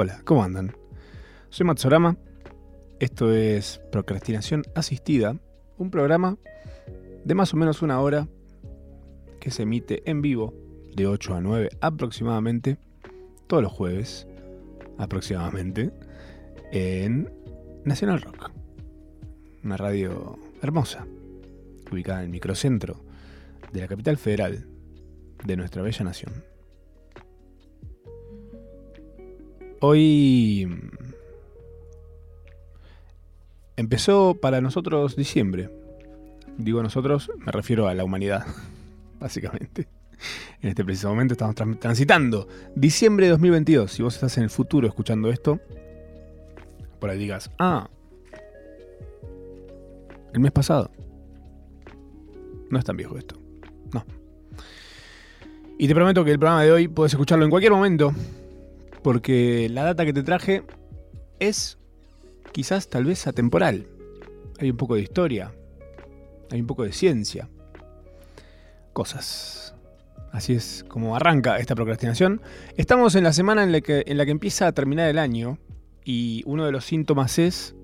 Hola, ¿cómo andan? Soy Matsorama. Esto es Procrastinación Asistida, un programa de más o menos una hora que se emite en vivo de 8 a 9 aproximadamente, todos los jueves aproximadamente, en Nacional Rock. Una radio hermosa, ubicada en el microcentro de la capital federal de nuestra bella nación. Hoy empezó para nosotros diciembre. Digo nosotros, me refiero a la humanidad, básicamente. En este preciso momento estamos transitando diciembre de 2022. Si vos estás en el futuro escuchando esto, por ahí digas, ah, el mes pasado. No es tan viejo esto. No. Y te prometo que el programa de hoy puedes escucharlo en cualquier momento porque la data que te traje es quizás tal vez atemporal. Hay un poco de historia, hay un poco de ciencia, cosas. Así es como arranca esta procrastinación. Estamos en la semana en la, que, en la que empieza a terminar el año y uno de los síntomas es,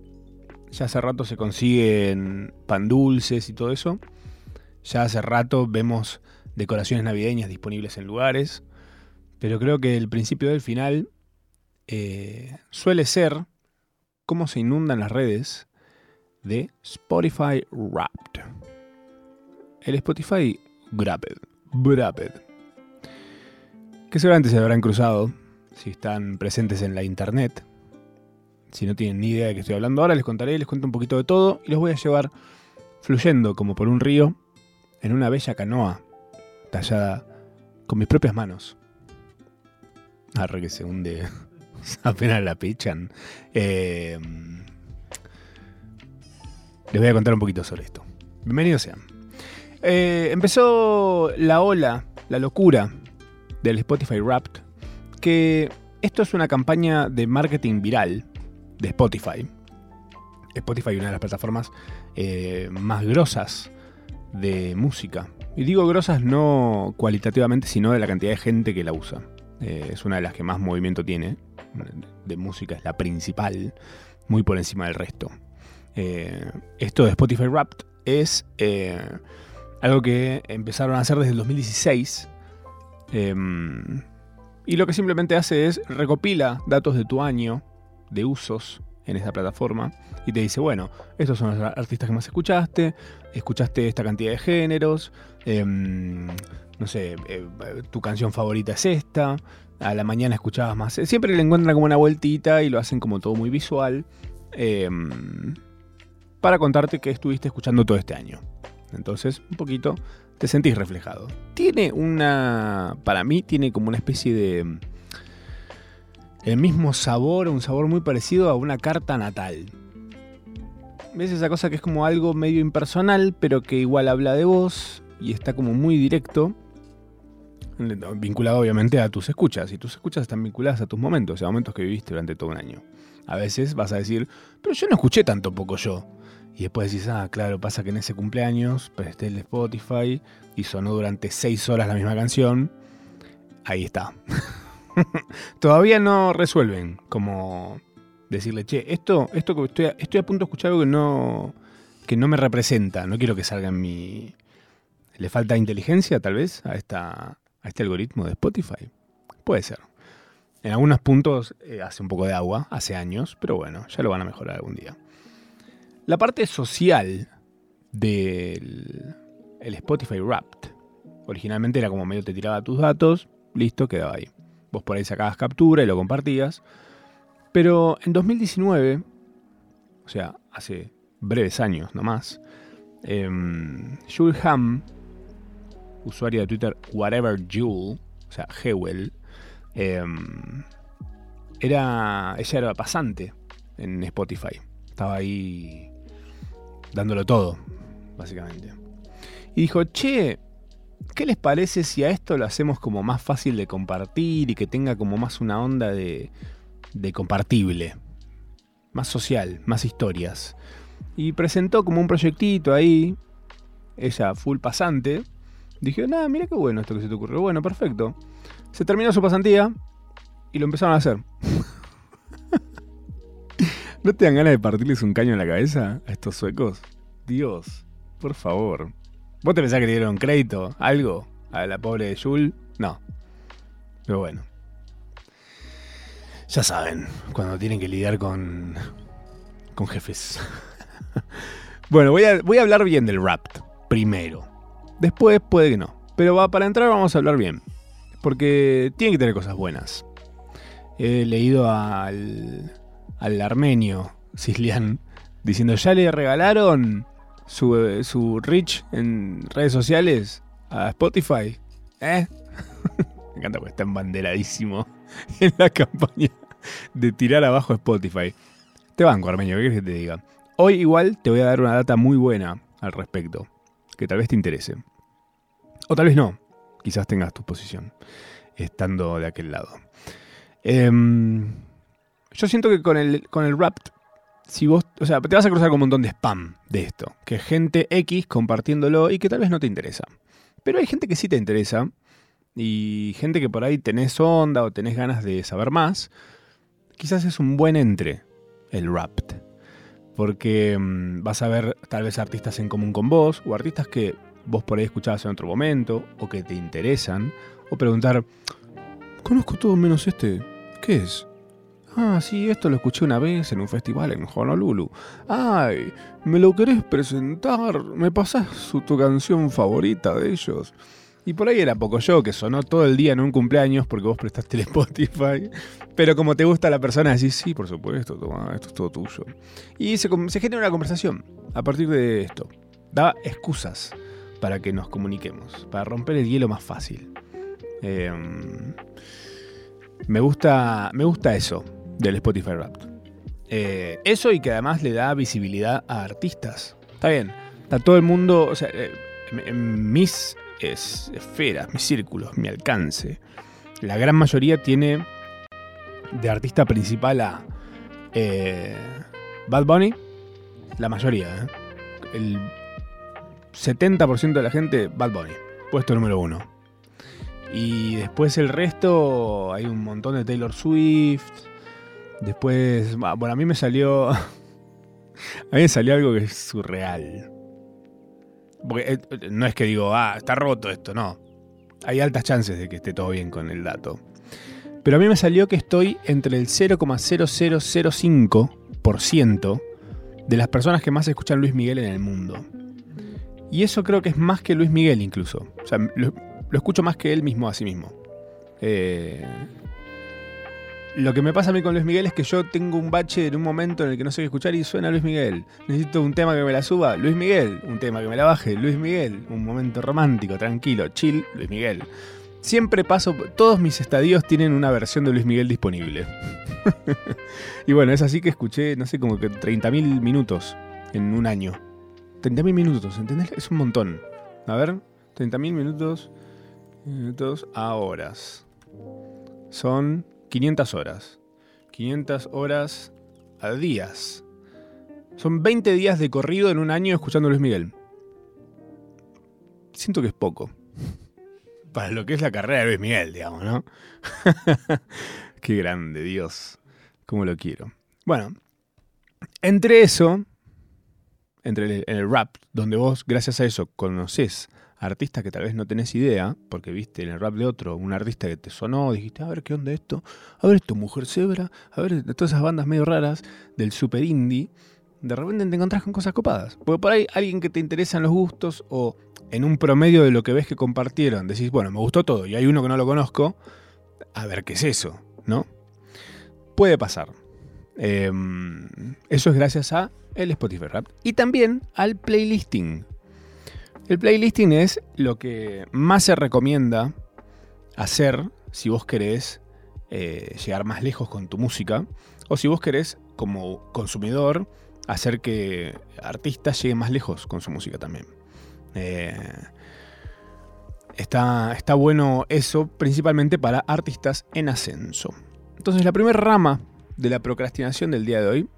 ya hace rato se consiguen pan dulces y todo eso, ya hace rato vemos decoraciones navideñas disponibles en lugares, pero creo que el principio del final eh, suele ser cómo se inundan las redes de Spotify Wrapped. El Spotify Wrapped. Wrapped. Que seguramente se habrán cruzado si están presentes en la internet. Si no tienen ni idea de qué estoy hablando ahora, les contaré, les cuento un poquito de todo y los voy a llevar fluyendo como por un río en una bella canoa tallada con mis propias manos Arre que se hunde. Apenas la pichan. Eh, les voy a contar un poquito sobre esto. Bienvenidos sean. Eh, empezó la ola, la locura del Spotify Wrapped. Que esto es una campaña de marketing viral de Spotify. Spotify es una de las plataformas eh, más grosas de música. Y digo grosas no cualitativamente, sino de la cantidad de gente que la usa. Eh, es una de las que más movimiento tiene. De música es la principal, muy por encima del resto. Eh, esto de Spotify Wrapped es eh, algo que empezaron a hacer desde el 2016. Em, y lo que simplemente hace es recopila datos de tu año de usos en esa plataforma y te dice, bueno, estos son los artistas que más escuchaste, escuchaste esta cantidad de géneros, em, no sé, eh, tu canción favorita es esta, a la mañana escuchabas más. Siempre le encuentran como una vueltita y lo hacen como todo muy visual em, para contarte que estuviste escuchando todo este año. Entonces, un poquito te sentís reflejado. Tiene una, para mí, tiene como una especie de... El mismo sabor, un sabor muy parecido a una carta natal. ¿Ves esa cosa que es como algo medio impersonal, pero que igual habla de vos y está como muy directo? Vinculado obviamente a tus escuchas, y tus escuchas están vinculadas a tus momentos, a momentos que viviste durante todo un año. A veces vas a decir, pero yo no escuché tanto poco yo. Y después decís, ah, claro, pasa que en ese cumpleaños presté el Spotify y sonó durante seis horas la misma canción. Ahí está. Todavía no resuelven como decirle, che, esto, esto que estoy, estoy a punto de escuchar algo que no, que no me representa, no quiero que salga en mi... ¿Le falta inteligencia tal vez a esta, a este algoritmo de Spotify? Puede ser. En algunos puntos eh, hace un poco de agua, hace años, pero bueno, ya lo van a mejorar algún día. La parte social del el Spotify Wrapped. Originalmente era como medio te tiraba tus datos, listo, quedaba ahí. Vos por ahí sacabas captura y lo compartías. Pero en 2019, o sea, hace breves años nomás, eh, Jules Ham, usuario de Twitter Whatever o sea, Hewell, em, era, ella era pasante en Spotify. Estaba ahí dándolo todo, básicamente. Y dijo, che, ¿qué les parece si a esto lo hacemos como más fácil de compartir y que tenga como más una onda de, de compartible? Más social, más historias. Y presentó como un proyectito ahí, ella full pasante, Dije, nada, mira qué bueno esto que se te ocurrió. Bueno, perfecto. Se terminó su pasantía y lo empezaron a hacer. ¿No te dan ganas de partirles un caño en la cabeza a estos suecos? Dios, por favor. ¿Vos te pensás que le dieron crédito? ¿Algo? ¿A la pobre de Jul? No. Pero bueno. Ya saben, cuando tienen que lidiar con. con jefes. bueno, voy a, voy a hablar bien del rap primero. Después puede que no. Pero va, para entrar vamos a hablar bien. Porque tiene que tener cosas buenas. He leído al, al armenio Cislian diciendo, ya le regalaron su, su reach en redes sociales a Spotify. ¿Eh? Me encanta porque está embanderadísimo en la campaña de tirar abajo Spotify. Te banco, Armenio, ¿qué quieres que te diga? Hoy igual te voy a dar una data muy buena al respecto, que tal vez te interese. O tal vez no, quizás tengas tu posición, estando de aquel lado. Em, yo siento que con el, con el rap, si vos, o sea, te vas a cruzar con un montón de spam de esto, que gente X compartiéndolo y que tal vez no te interesa. Pero hay gente que sí te interesa y gente que por ahí tenés onda o tenés ganas de saber más, quizás es un buen entre el rap. Porque mm, vas a ver tal vez artistas en común con vos o artistas que vos por ahí escuchabas en otro momento o que te interesan o preguntar, conozco todo menos este, ¿qué es? Ah, sí, esto lo escuché una vez en un festival en Honolulu. Ay, ¿me lo querés presentar? ¿Me pasás tu canción favorita de ellos? Y por ahí era poco yo, que sonó todo el día en un cumpleaños porque vos prestaste el Spotify. Pero como te gusta la persona, decís, sí, por supuesto, toma, esto es todo tuyo. Y se, genera una conversación a partir de esto. Da excusas para que nos comuniquemos, para romper el hielo más fácil. Em, me, gusta, me gusta eso del Spotify Rap. Eh, eso y que además le da visibilidad a artistas. Está bien, está todo el mundo, o sea, eh, mis es esferas, mis círculos, mi alcance. La gran mayoría tiene de artista principal a eh, Bad Bunny. La mayoría, ¿eh? El 70% de la gente, Bad Bunny. Puesto número uno. Y después el resto, hay un montón de Taylor Swift. Después, bueno, a mí me salió. a mí me salió algo que es surreal. Porque eh, no es que digo, ah, está roto esto, no. Hay altas chances de que esté todo bien con el dato. Pero a mí me salió que estoy entre el 0,0005% de las personas que más escuchan Luis Miguel en el mundo. Y eso creo que es más que Luis Miguel incluso. O sea, lo, escucho más que él mismo a sí mismo. Eh, lo que me pasa a mí con Luis Miguel es que yo tengo un bache en un momento en el que no sé qué escuchar y suena Luis Miguel. Necesito un tema que me la suba, Luis Miguel. Un tema que me la baje, Luis Miguel. Un momento romántico, tranquilo, chill, Luis Miguel. Siempre paso, todos mis estadios tienen una versión de Luis Miguel disponible. y bueno, es así que escuché, no sé, como que 30.000 minutos en un año. 30.000 minutos, ¿entendés? Es un montón. A ver, 30.000 minutos, minutos a horas. Son 500 horas. 500 horas a días. Son 20 días de corrido en un año escuchando a Luis Miguel. Siento que es poco. Para lo que es la carrera de Luis Miguel, digamos, ¿no? Qué grande, Dios. Cómo lo quiero. Bueno, entre eso, entre el, el rap, donde vos, gracias a eso, conoces artistas que tal vez no tenés idea, porque viste en el rap de otro un artista que te sonó, dijiste, a ver qué onda esto, a ver esto, Mujer Zebra, a ver todas esas bandas medio raras del super indie, de repente te encontrás con cosas copadas. Porque por ahí alguien que te interesan los gustos o en un promedio de lo que ves que compartieron, decís, bueno, me gustó todo y hay uno que no lo conozco, a ver qué es eso, ¿no? Puede pasar. Em, eso es gracias a el Spotify Rap y también al playlisting. El playlisting es lo que más se recomienda hacer si vos querés eh, llegar más lejos con tu música o si vos querés como consumidor hacer que artistas lleguen más lejos con su música también. Eh, está, está bueno eso principalmente para artistas en ascenso. Entonces la primera rama de la procrastinación del día de hoy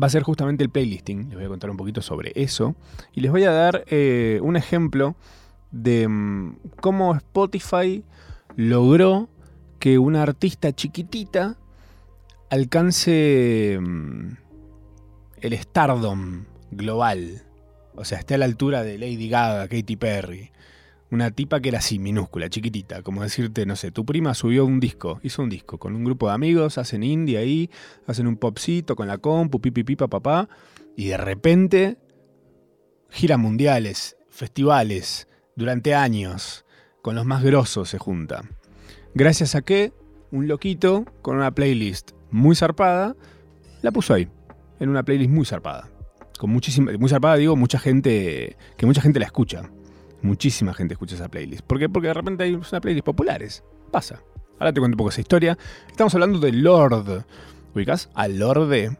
va a ser justamente el playlisting. Les voy a contar un poquito sobre eso. Y les voy a dar eh, un ejemplo de mm, cómo Spotify logró que una artista chiquitita alcance mm, el stardom global. O sea, esté a la altura de Lady Gaga, Katy Perry. Una tipa que era así, minúscula, chiquitita. Como decirte, no sé, tu prima subió un disco, hizo un disco con un grupo de amigos, hacen indie ahí, hacen un popcito con la compu, pipi, pipa, papá. Y de repente, giras mundiales, festivales, durante años, con los más grosos se junta. Gracias a que un loquito con una playlist muy zarpada, la puso ahí, en una playlist muy zarpada. Con muchísima, muy zarpada digo, mucha gente, que mucha gente la escucha. Muchísima gente escucha esa playlist. ¿Por qué? Porque de repente hay una playlist populares. Pasa. Ahora te cuento un poco esa historia. Estamos hablando de Lord. ¿Ubicas? A Lorde.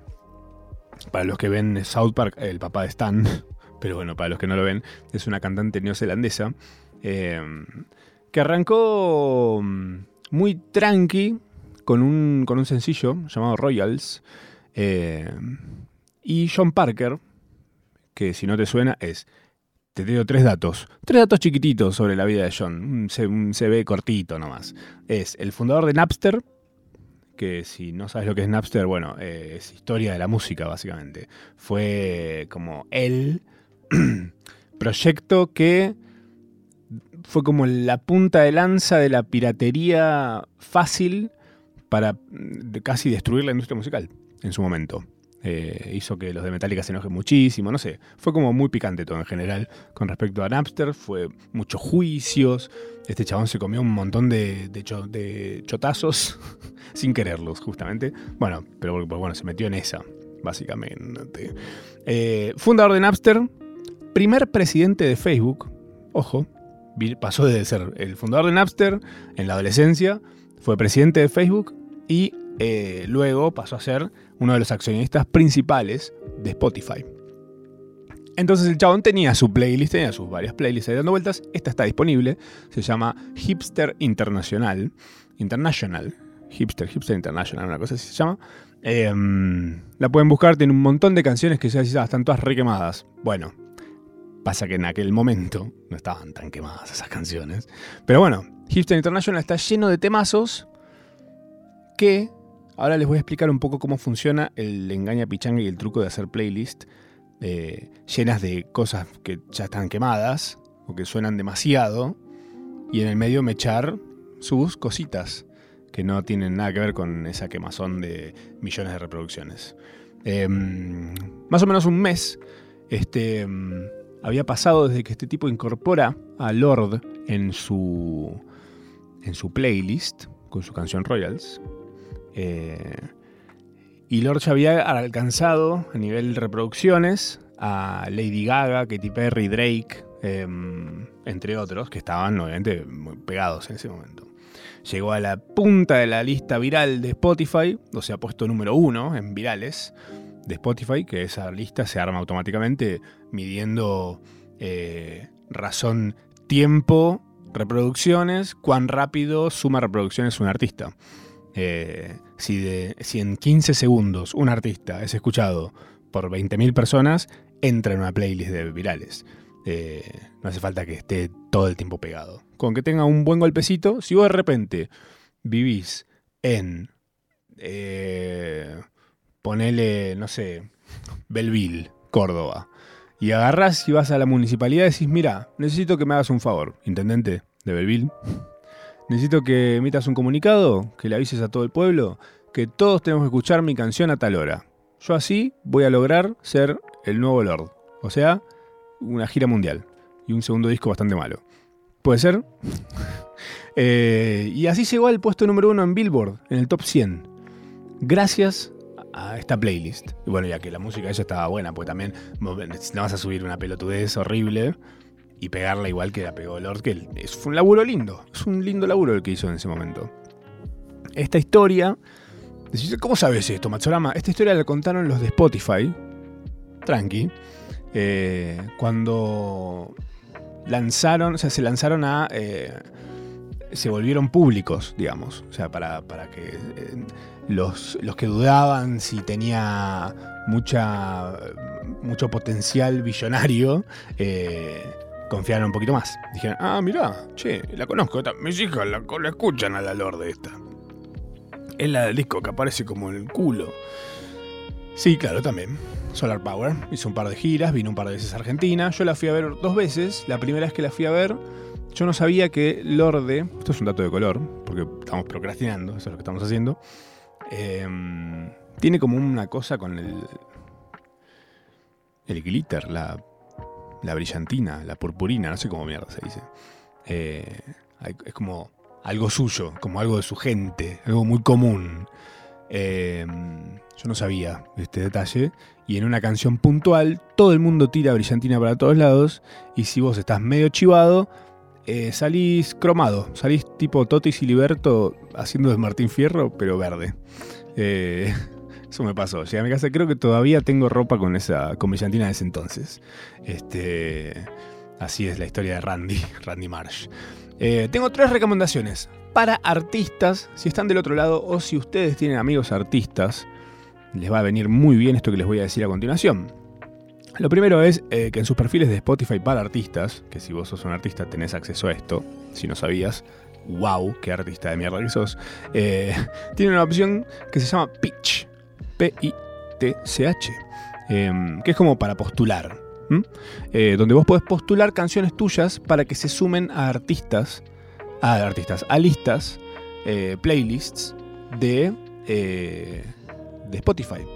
Para los que ven South Park, el papá de Stan. Pero bueno, para los que no lo ven, es una cantante neozelandesa. Eh, que arrancó mm, muy tranqui con un, con un sencillo llamado Royals. Eh, y John Parker, que si no te suena, es. Te digo tres datos. Tres datos chiquititos sobre la vida de John. Un, CV cortito nomás. Es el fundador de Napster, que si no sabes lo que es Napster, bueno, eh, es historia de la música, básicamente. Fue como el proyecto que fue como la punta de lanza de la piratería fácil para casi destruir la industria musical en su momento. Eh, hizo que los de Metallica se enojen muchísimo, no sé. Fue como muy picante todo en general con respecto a Napster. Fue muchos juicios. Este chabón se comió un montón de, chotazos sin quererlos, justamente. Bueno, pero bueno, se metió en esa, básicamente. Eh, fundador de Napster, primer presidente de Facebook. Ojo, pasó de ser el fundador de Napster en la adolescencia, fue presidente de Facebook y eh, luego pasó a ser uno de los accionistas principales de Spotify. Entonces el chabón tenía su playlist, tenía sus varias playlists ahí dando vueltas. Esta está disponible, se llama Hipster Internacional. International. Hipster, Hipster International, una cosa así se llama. Em, la pueden buscar, tiene un montón de canciones que ya están todas requemadas. Bueno, Pasa que en aquel momento no estaban tan quemadas esas canciones. Pero bueno, Hipster International está lleno de temazos que ahora les voy a explicar un poco cómo funciona el engaña pichanga y el truco de hacer playlist eh, llenas de cosas que ya están quemadas o que suenan demasiado y en el medio mechar sus cositas que no tienen nada que ver con esa quemazón de millones de reproducciones. Em, más o menos un mes, este em, había pasado desde que este tipo incorpora a Lord en su, en su playlist con su canción Royals. Eh, y Lord ya había alcanzado a nivel reproducciones a Lady Gaga, Katy Perry, Drake, em, entre otros, que estaban obviamente muy pegados en ese momento. Llegó a la punta de la lista viral de Spotify, o sea, puesto número uno en virales de Spotify, que esa lista se arma automáticamente midiendo eh, razón tiempo, reproducciones, cuán rápido suma reproducciones un artista. Eh, si, de, si en 15 segundos un artista es escuchado por 20.000 personas, entra en una playlist de virales. Eh, no hace falta que esté todo el tiempo pegado. Con que tenga un buen golpecito, si vos de repente vivís en ponele, no sé, Belville, Córdoba, y agarrás y vas a la municipalidad y decís, mira, necesito que me hagas un favor, intendente de Belville, necesito que emitas un comunicado, que le avises a todo el pueblo, que todos tenemos que escuchar mi canción a tal hora. Yo así voy a lograr ser el nuevo Lord. O sea, una gira mundial. Y un segundo disco bastante malo. ¿Puede ser? Eh, y así llegó al puesto número uno en Billboard, en el top 100. Gracias a esta playlist. Y bueno, ya que la música ella estaba buena, pues también no vas a subir una pelotudez horrible y pegarla igual que la pegó Lord, que es un laburo lindo. Es un lindo laburo el que hizo en ese momento. Esta historia. ¿Cómo sabes esto, Matsurama? Esta historia la contaron los de Spotify. Tranqui. Eh, cuando lanzaron, o sea, se lanzaron a. Eh, se volvieron públicos, digamos. O sea, para, para que. Eh, los, que dudaban si tenía mucha, mucho potencial billonario, eh, confiaron un poquito más. Dijeron, ah, mirá, che, la conozco, mis hijas la, escuchan a la Lorde esta. Es la del disco que aparece como en el culo. Sí, claro, también. Solar Power. Hizo un par de giras, vino un par de veces a Argentina. Yo la fui a ver dos veces. La primera vez que la fui a ver, yo no sabía que Lorde, esto es un dato de color, porque estamos procrastinando, eso es lo que estamos haciendo, em, tiene como una cosa con el, el glitter, la, la brillantina, la purpurina, no sé cómo mierda se dice. Eh, es como algo suyo, como algo de su gente, algo muy común. Em, yo no sabía este detalle. Y en una canción puntual, todo el mundo tira brillantina para todos lados. Y si vos estás medio chivado, eh, salís cromado. Salís tipo Totis y Liberto haciendo de Martín Fierro, pero verde. Eh, eso me pasó. Llegué a mi casa, creo que todavía tengo ropa con esa con brillantina de ese entonces. Este, así es la historia de Randy, Randy Marsh. Eh, tengo tres recomendaciones para artistas, si están del otro lado o si ustedes tienen amigos artistas les va a venir muy bien esto que les voy a decir a continuación. Lo primero es eh, que en sus perfiles de Spotify para artistas, que si vos sos un artista tenés acceso a esto, si no sabías, wow, qué artista de mierda que sos, eh, tiene una opción que se llama Pitch, P-I-T-C-H, em, que es como para postular, eh, donde vos podés postular canciones tuyas para que se sumen a artistas, a artistas, a listas, playlists de de Spotify,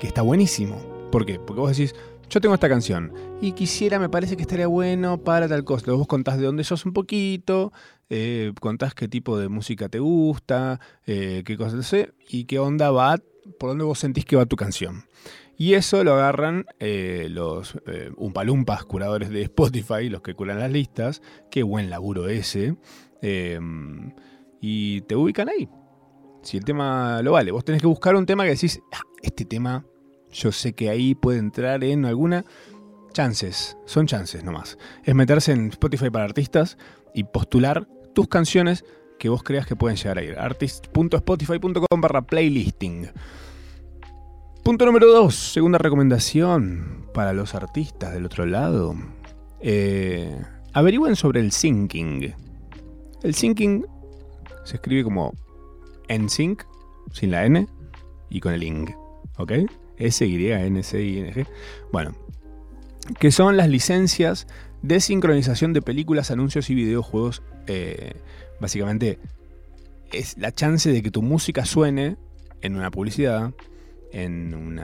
que está buenísimo. ¿Por qué? Porque vos decís, yo tengo esta canción y quisiera, me parece que estaría bueno para tal cosa. Vos contás de dónde sos un poquito, eh, contás qué tipo de música te gusta, eh, qué cosas sé, y qué onda va, por dónde vos sentís que va tu canción. Y eso lo agarran eh, los umpalumpas curadores de Spotify, los que curan las listas. Qué buen laburo ese. y te ubican ahí si el tema lo vale. Vos tenés que buscar un tema que decís, ah, este tema yo sé que ahí puede entrar en alguna... Chances, son chances nomás. Es meterse en Spotify para artistas y postular tus canciones que vos creas que pueden llegar a ir. artist.spotify.com barra playlisting. Punto número 2, segunda recomendación para los artistas del otro lado. Eh, averigüen sobre el syncing. El syncing se escribe como NSYNC, sin la N, y con el ING. ¿Ok? S-Y-N-C-I-N-G. Bueno, que son las licencias de sincronización de películas, anuncios y videojuegos. Eh, básicamente, es la chance de que tu música suene en una publicidad, en un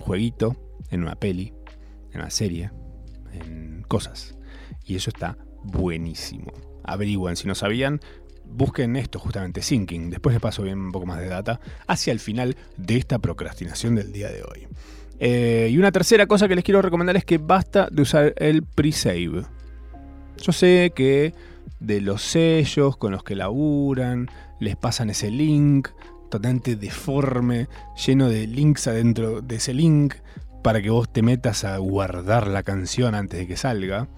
jueguito, en una peli, en una serie, en cosas. Y eso está buenísimo. Averigüen, si no sabían, busquen esto justamente, Syncing. Después les paso bien un poco más de data hacia el final de esta procrastinación del día de hoy. Eh, y una tercera cosa que les quiero recomendar es que basta de usar el pre-save. Yo sé que de los sellos con los que laburan, les pasan ese link totalmente deforme, lleno de links adentro de ese link, para que vos te metas a guardar la canción antes de que salga.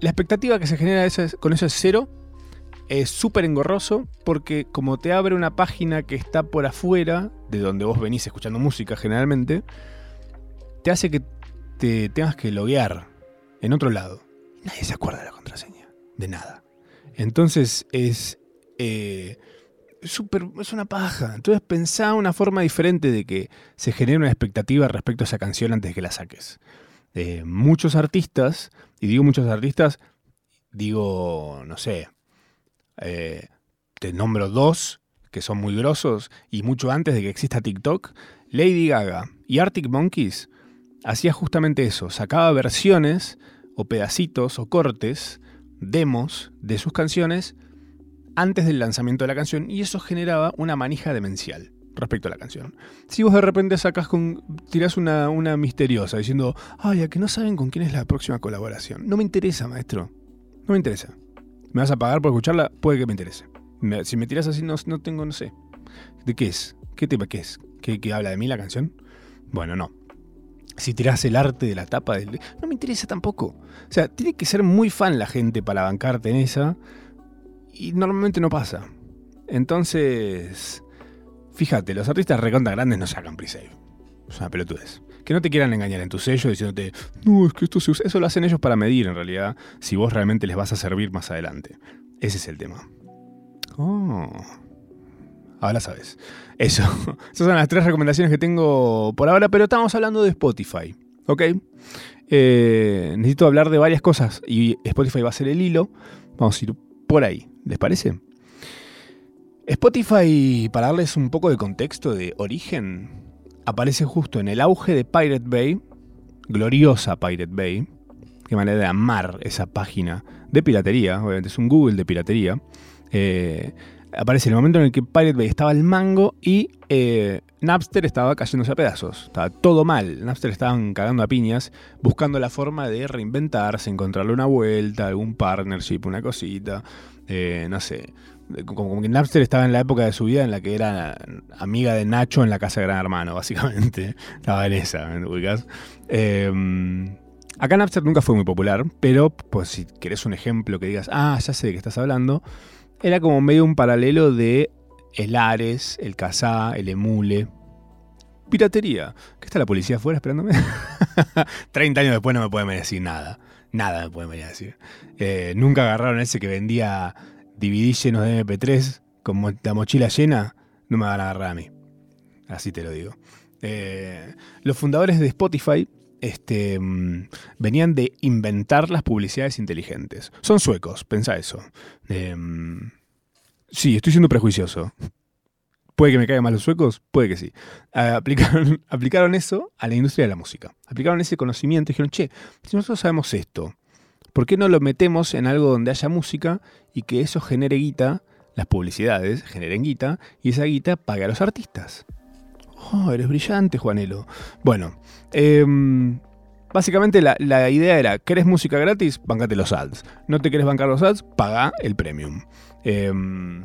La expectativa que se genera con eso es cero es súper engorroso porque como te abre una página que está por afuera, de donde vos venís escuchando música generalmente, te hace que te tengas que loguear en otro lado. Nadie se acuerda de la contraseña, de nada. Entonces es... Eh, es una paja. Entonces pensá una forma diferente de que se genere una expectativa respecto a esa canción antes de que la saques. Eh, muchos artistas, y digo muchos artistas, digo, no sé, eh, te nombro dos que son muy grosos y mucho antes de que exista TikTok, Lady Gaga y Arctic Monkeys hacía justamente eso, sacaba versiones o pedacitos o cortes, demos de sus canciones antes del lanzamiento de la canción y eso generaba una manija demencial respecto a la canción. Si vos de repente sacas con. tirás una, una misteriosa diciendo, ay, a que no saben con quién es la próxima colaboración. No me interesa, maestro. No me interesa me vas a pagar por escucharla, puede que me interese. si me tiras así, no, no, tengo, no sé. ¿De qué es? ¿Qué tema qué es? ¿Qué, habla de mí la canción? Bueno, no. Si tiras el arte de la tapa, del, no me interesa tampoco. O sea, tiene que ser muy fan la gente para bancarte en esa. Y normalmente no pasa. Entonces, fíjate, los artistas reconta grandes no sacan pre-save. Es una pelotudez que no te quieran engañar en tu sello diciéndote, no, es que esto se usa. Eso lo hacen ellos para medir en realidad si vos realmente les vas a servir más adelante. Ese es el tema. Oh. ahora sabes. Eso. Esas son las tres recomendaciones que tengo por ahora, pero estamos hablando de Spotify. ¿Ok? Eh, necesito hablar de varias cosas y Spotify va a ser el hilo. Vamos a ir por ahí. ¿Les parece? Spotify, para darles un poco de contexto de origen, aparece justo en el auge de Pirate Bay, gloriosa Pirate Bay, qué manera de amar esa página de piratería, obviamente es un Google de piratería. Eh, aparece el momento en el que Pirate Bay estaba al mango y eh, Napster estaba cayéndose a pedazos. Estaba todo mal. Napster estaban cagando a piñas, buscando la forma de reinventarse, encontrarle una vuelta, algún partnership, una cosita. Eh, no sé. Como, que Napster estaba en la época de su vida en la que era amiga de Nacho en la casa de Gran Hermano, básicamente. estaba en esa, ¿me ubicas? Em, acá Napster nunca fue muy popular, pero pues si querés un ejemplo que digas, ah, ya sé de qué estás hablando, era como medio un paralelo de el Ares, el Kazaa, el Emule. Piratería. ¿Qué está la policía afuera esperándome? 30 años después no me pueden decir nada. Nada me pueden venir a decir. Eh, nunca agarraron ese que vendía DVD llenos de MP3 con la mochila llena. No me van a agarrar a mí. Así te lo digo. Eh, los fundadores de Spotify este, mm, venían de inventar las publicidades inteligentes. Son suecos, pensá eso. Em, sí, estoy siendo prejuicioso. ¿Puede que me caigan mal los suecos? Puede que sí. Ah, aplicaron, aplicaron eso a la industria de la música. Aplicaron ese conocimiento y dijeron, che, si nosotros sabemos esto, ¿por qué no lo metemos en algo donde haya música y que eso genere guita, las publicidades generen guita, y esa guita pague a los artistas? Oh, eres brillante, Juanelo. Bueno, em, básicamente la, idea era, ¿querés música gratis? Bancate los ads. ¿No te querés bancar los ads? Paga el premium. Em,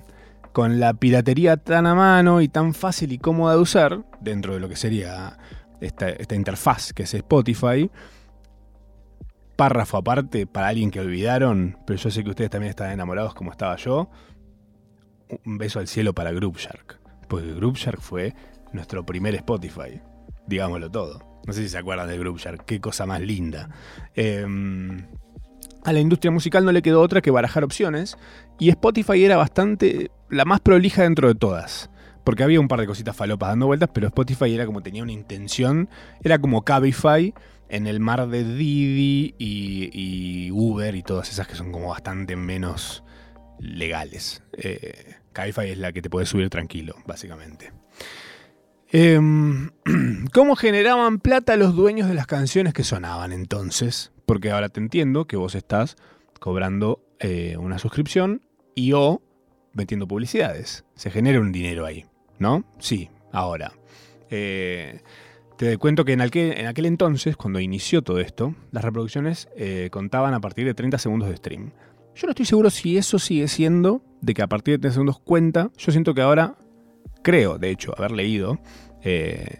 con la piratería tan a mano y tan fácil y cómoda de usar, dentro de lo que sería esta, esta interfaz que es Spotify, párrafo aparte para alguien que olvidaron, pero yo sé que ustedes también están enamorados como estaba yo. Un beso al cielo para Group Shark. Porque Group Shark fue nuestro primer Spotify, digámoslo todo. No sé si se acuerdan de Groupshark, qué cosa más linda. Em, a la industria musical no le quedó otra que barajar opciones, y Spotify era bastante la más prolija dentro de todas. Porque había un par de cositas falopas dando vueltas, pero Spotify era como tenía una intención, era como Cabify en el mar de Didi y, Uber y todas esas que son como bastante menos legales. Eh, Cabify es la que te puede subir tranquilo, básicamente. Em, ¿Cómo generaban plata los dueños de las canciones que sonaban entonces? Porque ahora te entiendo que vos estás cobrando eh, una suscripción y o metiendo publicidades. Se genera un dinero ahí, ¿no? Sí, ahora. Eh, te cuento que en aquel, en aquel, entonces, cuando inició todo esto, las reproducciones eh, contaban a partir de 30 segundos de stream. Yo no estoy seguro si eso sigue siendo, de que a partir de 30 segundos cuenta. Yo siento que ahora creo, de hecho, haber leído, eh,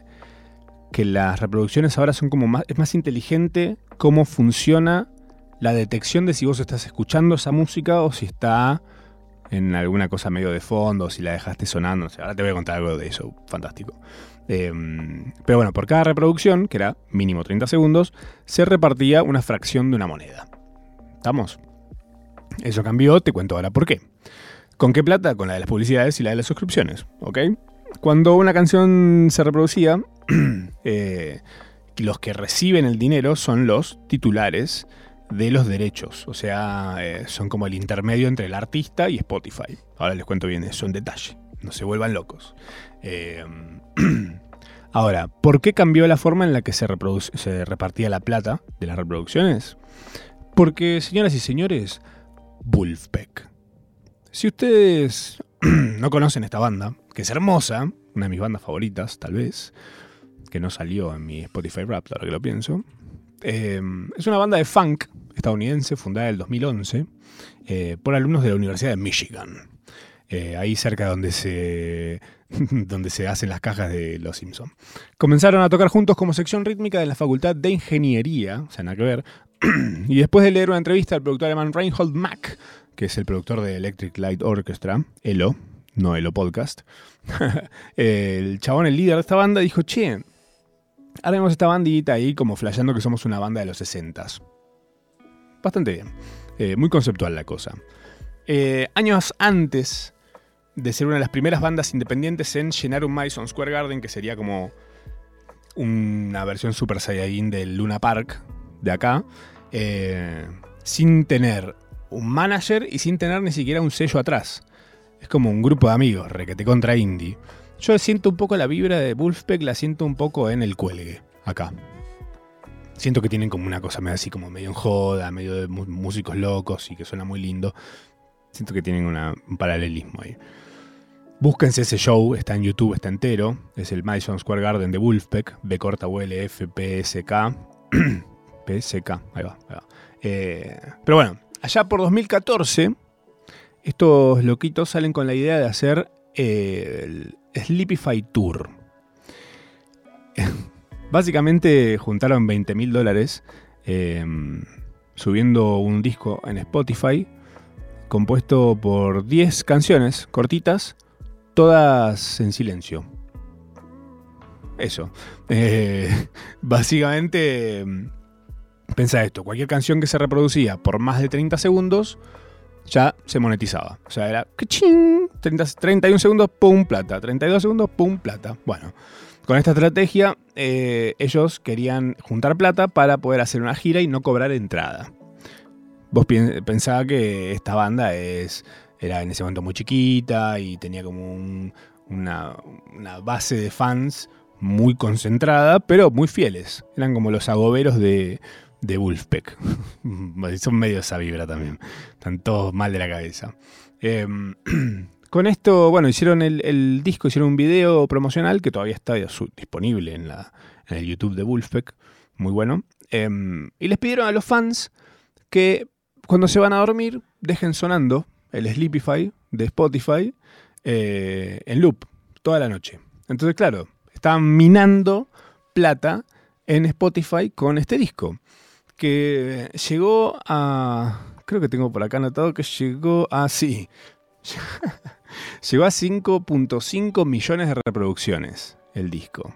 que las reproducciones ahora son como más, es más inteligente cómo funciona la detección de si vos estás escuchando esa música o si está en alguna cosa medio de fondo, o si la dejaste sonando. ahora te voy a contar algo de eso, fantástico. Em, pero bueno, por cada reproducción, que era mínimo 30 segundos, se repartía una fracción de una moneda. ¿Estamos? Eso cambió, te cuento ahora por qué. ¿Con qué plata? Con la de las publicidades y la de las suscripciones, ¿ok? Cuando una canción se reproducía, eh, los que reciben el dinero son los titulares de los derechos, o sea, eh, son como el intermedio entre el artista y Spotify. Ahora les cuento bien eso en detalle, no se vuelvan locos. Eh, ahora, ¿por qué cambió la forma en la que se, repartía la plata de las reproducciones? Porque, señoras y señores, Wolfpack si ustedes no conocen esta banda, que es hermosa, una de mis bandas favoritas, tal vez, que no salió en mi Spotify Rap, ahora que lo pienso, eh, es una banda de funk estadounidense fundada en el 2011 eh, por alumnos de la Universidad de Michigan. Eh, ahí cerca de donde se, donde se hacen las cajas de Los Simpsons. Comenzaron a tocar juntos como sección rítmica de la Facultad de Ingeniería, o sea, nada que ver, y después de leer una entrevista al productor alemán Reinhold Mack, que es el productor de Electric Light Orchestra, Elo, no Elo Podcast, el chabón, el líder de esta banda, dijo, che, haremos esta bandita ahí como flasheando que somos una banda de los 60 Bastante bien. Eh, muy conceptual la cosa. Eh, años antes de ser una de las primeras bandas independientes en llenar un Madison Square Garden, que sería como una versión Super Saiyajin del Luna Park de acá, eh, sin tener un manager y sin tener ni siquiera un sello atrás. Es como un grupo de amigos, requete contra indie. Yo siento un poco la vibra de Wolfpack, la siento un poco en el cuelgue, acá. Siento que tienen como una cosa medio así, como medio en joda, medio de músicos locos y que suena muy lindo. Siento que tienen un paralelismo ahí. Búsquense ese show, está en YouTube, está entero. Es el Madison Square Garden de Wolfpack, B corta ULF PSK. PSK, ahí va, ahí va. Eh, pero bueno, allá por 2014, estos loquitos salen con la idea de hacer eh, el Sleepify Tour. Básicamente juntaron 20 mil dólares em, subiendo un disco en Spotify compuesto por 10 canciones cortitas todas en silencio. Eso. Eh, básicamente, pensa esto, cualquier canción que se reproducía por más de 30 segundos ya se monetizaba. O sea, era 30, 31 segundos, pum, plata. 32 segundos, pum, plata. Bueno, con esta estrategia eh, ellos querían juntar plata para poder hacer una gira y no cobrar entrada. Vos pensaba que esta banda es era en ese momento muy chiquita y tenía como una, base de fans muy concentrada, pero muy fieles. Eran como los agoberos de, de Wolfpack. Son medio esa vibra también. Están todos mal de la cabeza. Em, con esto, bueno, hicieron el, disco, hicieron un video promocional que todavía está disponible en, la, en el YouTube de Wolfpack. Muy bueno. Em, y les pidieron a los fans que cuando se van a dormir dejen sonando el Sleepify de Spotify eh, en loop toda la noche. Entonces, claro, estaban minando plata en Spotify con este disco. Que llegó a. Creo que tengo por acá anotado que llegó a. Sí. llegó a 5.5 millones de reproducciones el disco.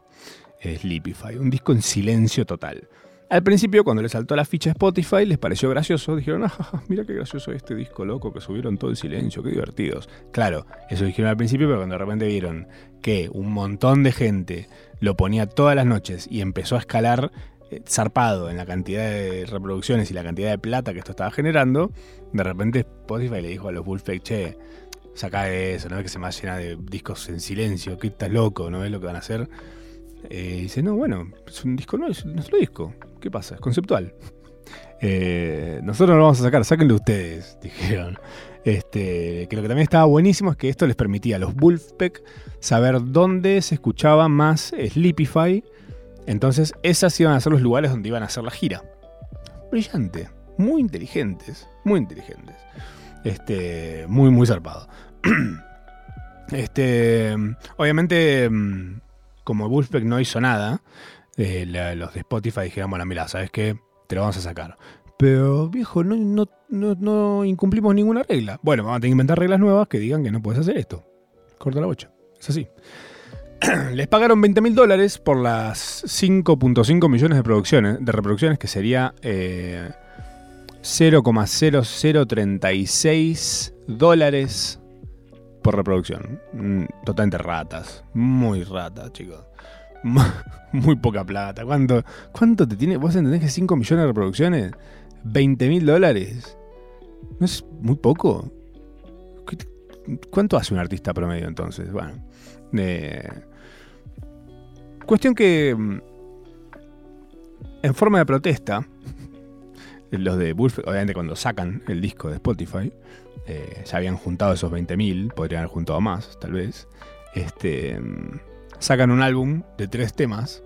Sleepify. Un disco en silencio total. Al principio, cuando le saltó la ficha Spotify, les pareció gracioso. Dijeron, ah, mira qué gracioso este disco loco que subieron todo en silencio, qué divertidos. Claro, eso dijeron al principio, pero cuando de repente vieron que un montón de gente lo ponía todas las noches y empezó a escalar eh, zarpado en la cantidad de reproducciones y la cantidad de plata que esto estaba generando, de repente Spotify le dijo a los Wolfpack, che, saca eso, no ves que se me llena de discos en silencio, que estás loco, no ves lo que van a hacer. Eh, dice, no, bueno, es un disco nuevo, es nuestro disco. ¿Qué pasa? Es conceptual. Eh, nosotros lo vamos a sacar, sáquenlo ustedes, dijeron. Este, que lo que también estaba buenísimo es que esto les permitía a los Wolfpack saber dónde se escuchaba más Sleepify. Entonces, esas iban a ser los lugares donde iban a hacer la gira. Brillante, muy inteligentes, muy inteligentes. Este, muy, muy zarpado. Este, obviamente mm, como Wolfpack no hizo nada, eh, los de Spotify dijeron, bueno, mira, ¿sabes qué? Te lo vamos a sacar. Pero, viejo, no, no, incumplimos ninguna regla. Bueno, vamos a tener que inventar reglas nuevas que digan que no puedes hacer esto. Corta la bocha. Es así. Les pagaron 20 mil dólares por las 5.5 millones de, producciones, de reproducciones, que sería 0,0036 eh, dólares por reproducción. Mm, totalmente ratas. Muy ratas, chicos. Muy poca plata. ¿Cuánto, ¿Cuánto te tiene? ¿Vos entendés que 5 millones de reproducciones? ¿20 mil dólares? ¿No es muy poco? ¿Cuánto hace un artista promedio entonces? Bueno. Eh, cuestión que. Mm, en forma de protesta, los de Wolf, obviamente cuando sacan el disco de Spotify, eh, ya habían juntado esos 20.000, podrían haber juntado más, tal vez. Este, sacan un álbum de tres temas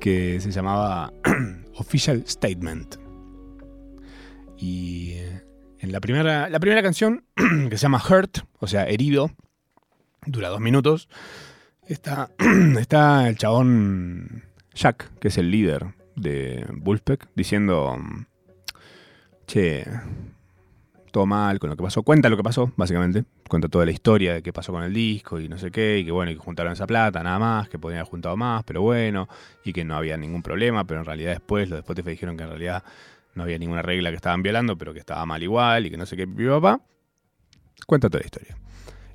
que se llamaba Official Statement. Y eh, en la primera, la primera canción, que se llama Hurt, o sea, herido, dura dos minutos, está, está el chabón Jack, que es el líder de Wolfpack, diciendo, che, todo mal con lo que pasó. Cuenta lo que pasó, básicamente. Cuenta toda la historia de qué pasó con el disco y no sé qué, y que bueno, y que juntaron esa plata, nada más, que podían haber juntado más, pero bueno, y que no había ningún problema, pero en realidad después los de Spotify dijeron que en realidad no había ninguna regla que estaban violando, pero que estaba mal igual y que no sé qué, papá. Cuenta toda la historia.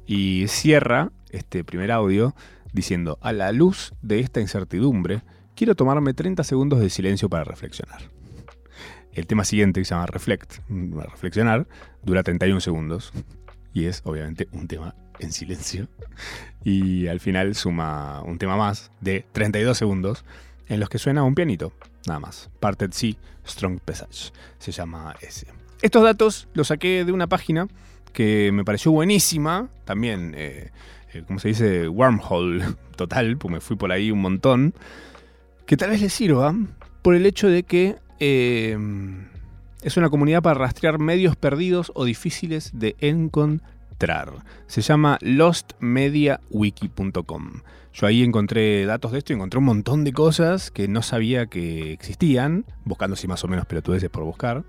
Y cierra este primer audio diciendo, a la luz de esta incertidumbre, quiero tomarme 30 segundos de silencio para reflexionar. El tema siguiente, que se llama Reflect, reflexionar, dura 31 segundos. Y es obviamente un tema en silencio. Y al final suma un tema más de 32 segundos en los que suena un pianito, nada más. Parted C, Strong Passage, se llama ese. Estos datos los saqué de una página que me pareció buenísima, también, eh, eh, como se dice, wormhole total, pues me fui por ahí un montón, que tal vez les sirva por el hecho de que eh, es una comunidad para rastrear medios perdidos o difíciles de encontrar se llama lostmediawiki.com. Yo ahí encontré datos de esto y encontré un montón de cosas que no sabía que existían, buscando si más o menos pelotudeces por buscar.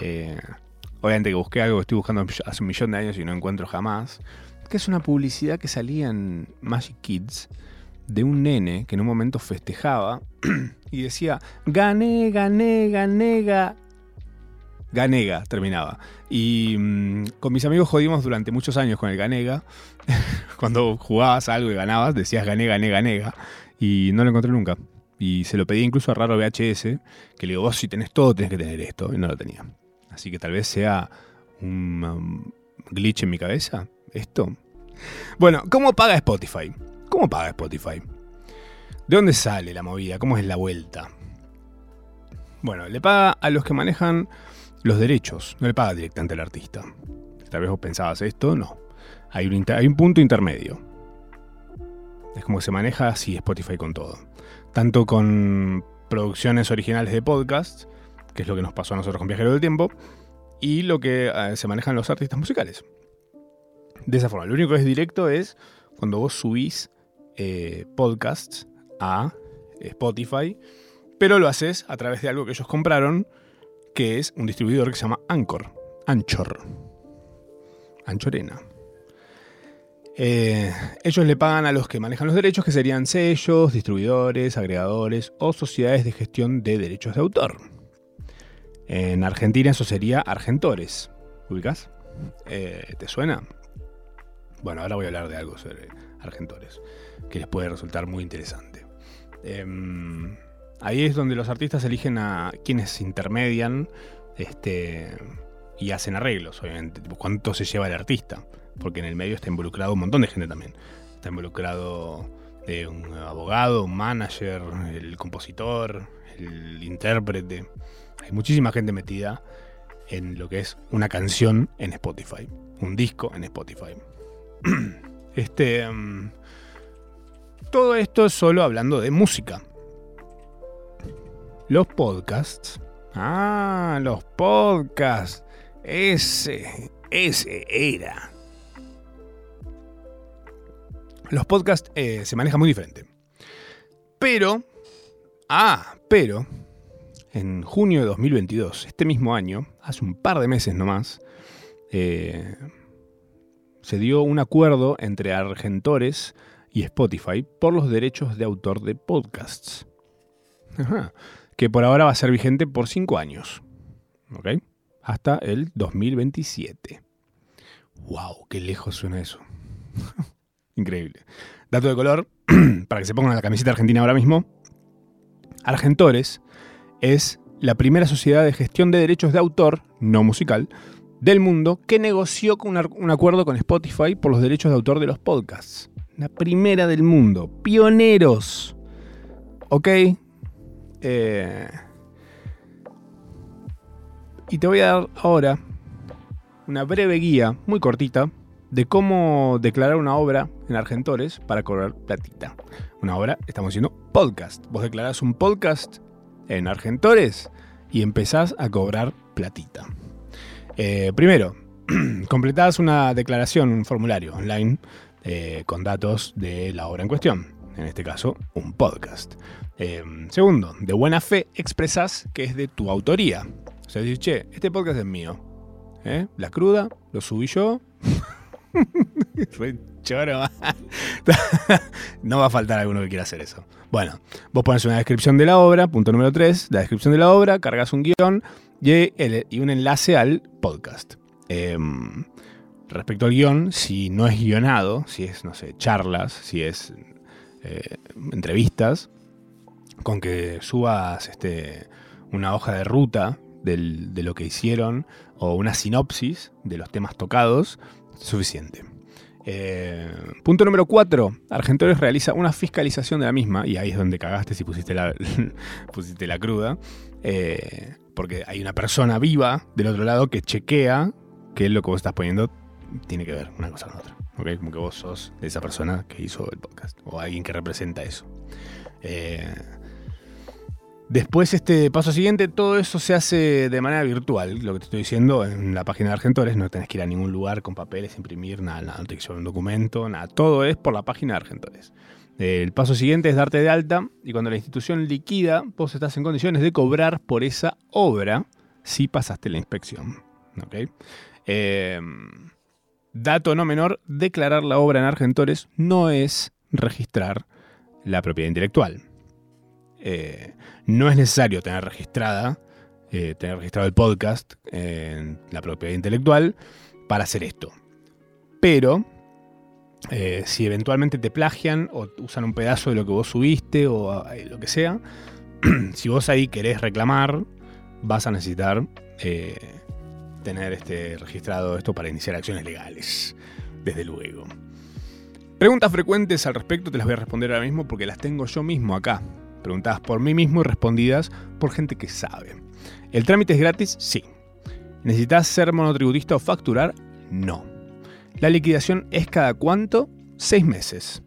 Eh, obviamente que busqué algo que estoy buscando hace un millón de años y no encuentro jamás. Que es una publicidad que salía en Magic Kids de un nene que en un momento festejaba y decía, gané, gané, gané, Ganega terminaba. Y mm, con mis amigos jodimos durante muchos años con el Ganega. Cuando jugabas algo y ganabas, decías gané, gané, ganega. Y no lo encontré nunca. Y se lo pedí incluso a Raro VHS, que le digo, vos si tenés todo, tenés que tener esto. Y no lo tenía. Así que tal vez sea un um, glitch en mi cabeza. Esto. Bueno, ¿cómo paga Spotify? ¿Cómo paga Spotify? ¿De dónde sale la movida? ¿Cómo es la vuelta? Bueno, le paga a los que manejan los derechos, no le paga directamente al artista. Tal vez vos pensabas esto, no. Hay un, hay un punto intermedio. Es como que se maneja así Spotify con todo. Tanto con producciones originales de podcast, que es lo que nos pasó a nosotros con Viajero del Tiempo, y lo que eh, se manejan los artistas musicales. De esa forma, lo único que es directo es cuando vos subís eh, podcasts a Spotify, pero lo haces a través de algo que ellos compraron que es un distribuidor que se llama Anchor. Anchor. Anchorena. Eh, ellos le pagan a los que manejan los derechos, que serían sellos, distribuidores, agregadores o sociedades de gestión de derechos de autor. En Argentina eso sería Argentores. ¿Ubicas? Eh, ¿Te suena? Bueno, ahora voy a hablar de algo sobre Argentores, que les puede resultar muy interesante. Em, Ahí es donde los artistas eligen a quienes intermedian este, y hacen arreglos, obviamente. ¿Cuánto se lleva el artista? Porque en el medio está involucrado un montón de gente también. Está involucrado eh, un abogado, un manager, el compositor, el intérprete. Hay muchísima gente metida en lo que es una canción en Spotify, un disco en Spotify. Este, mm, todo esto es solo hablando de música. Los podcasts. Ah, los podcasts. Ese, ese era. Los podcasts eh, se manejan muy diferente. Pero, ah, pero, en junio de 2022, este mismo año, hace un par de meses nomás, eh, se dio un acuerdo entre Argentores y Spotify por los derechos de autor de podcasts. Ajá que por ahora va a ser vigente por 5 años. ¿Ok? Hasta el 2027. ¡Wow! ¡Qué lejos suena eso! Increíble. Dato de color, para que se pongan la camiseta argentina ahora mismo. Argentores es la primera sociedad de gestión de derechos de autor, no musical, del mundo que negoció un acuerdo con Spotify por los derechos de autor de los podcasts. La primera del mundo. Pioneros. ¿Ok? Eh, y te voy a dar ahora una breve guía, muy cortita, de cómo declarar una obra en Argentores para cobrar platita. Una obra, estamos diciendo podcast. Vos declarás un podcast en Argentores y empezás a cobrar platita. Eh, primero, completás una declaración, un formulario online eh, con datos de la obra en cuestión. En este caso, un podcast. Em, segundo, de buena fe expresas que es de tu autoría. O sea, dices, che, este podcast es mío. ¿Eh? La cruda, lo subí yo. choro. no va a faltar alguno que quiera hacer eso. Bueno, vos pones una descripción de la obra, punto número 3, la descripción de la obra, cargas un guion y, un enlace al podcast. Em, respecto al guion, si no es guionado, si es, no sé, charlas, si es eh, entrevistas, con que subas este, una hoja de ruta de lo que hicieron o una sinopsis de los temas tocados, suficiente. Eh, punto número 4. Argentores realiza una fiscalización de la misma, y ahí es donde cagaste si pusiste la, pusiste la cruda, eh, porque hay una persona viva del otro lado que chequea que lo que vos estás poniendo tiene que ver una cosa con otra. Como que vos sos esa persona que hizo el podcast, o alguien que representa eso. Eh, Después, este paso siguiente, todo eso se hace de manera virtual. Lo que te estoy diciendo en la página de Argentores, no tenés que ir a ningún lugar con papeles, imprimir nada, nada, no tenés que llevar un documento, nada. Todo es por la página de Argentores. El paso siguiente es darte de alta y cuando la institución liquida, vos estás en condiciones de cobrar por esa obra si pasaste la inspección. Em, dato no menor, declarar la obra en Argentores no es registrar la propiedad intelectual. Eh, no es necesario tener registrada, eh, tener registrado el podcast en la propiedad intelectual para hacer esto. Pero eh, si eventualmente te plagian o usan un pedazo de lo que vos subiste o lo que sea, si vos ahí querés reclamar, vas a necesitar tener este, registrado esto para iniciar acciones legales, desde luego. Preguntas frecuentes al respecto te las voy a responder ahora mismo porque las tengo yo mismo acá preguntadas por mí mismo y respondidas por gente que sabe. ¿El trámite es gratis? Sí. ¿Necesitas ser monotributista o facturar? No. ¿La liquidación es cada cuánto? Seis meses.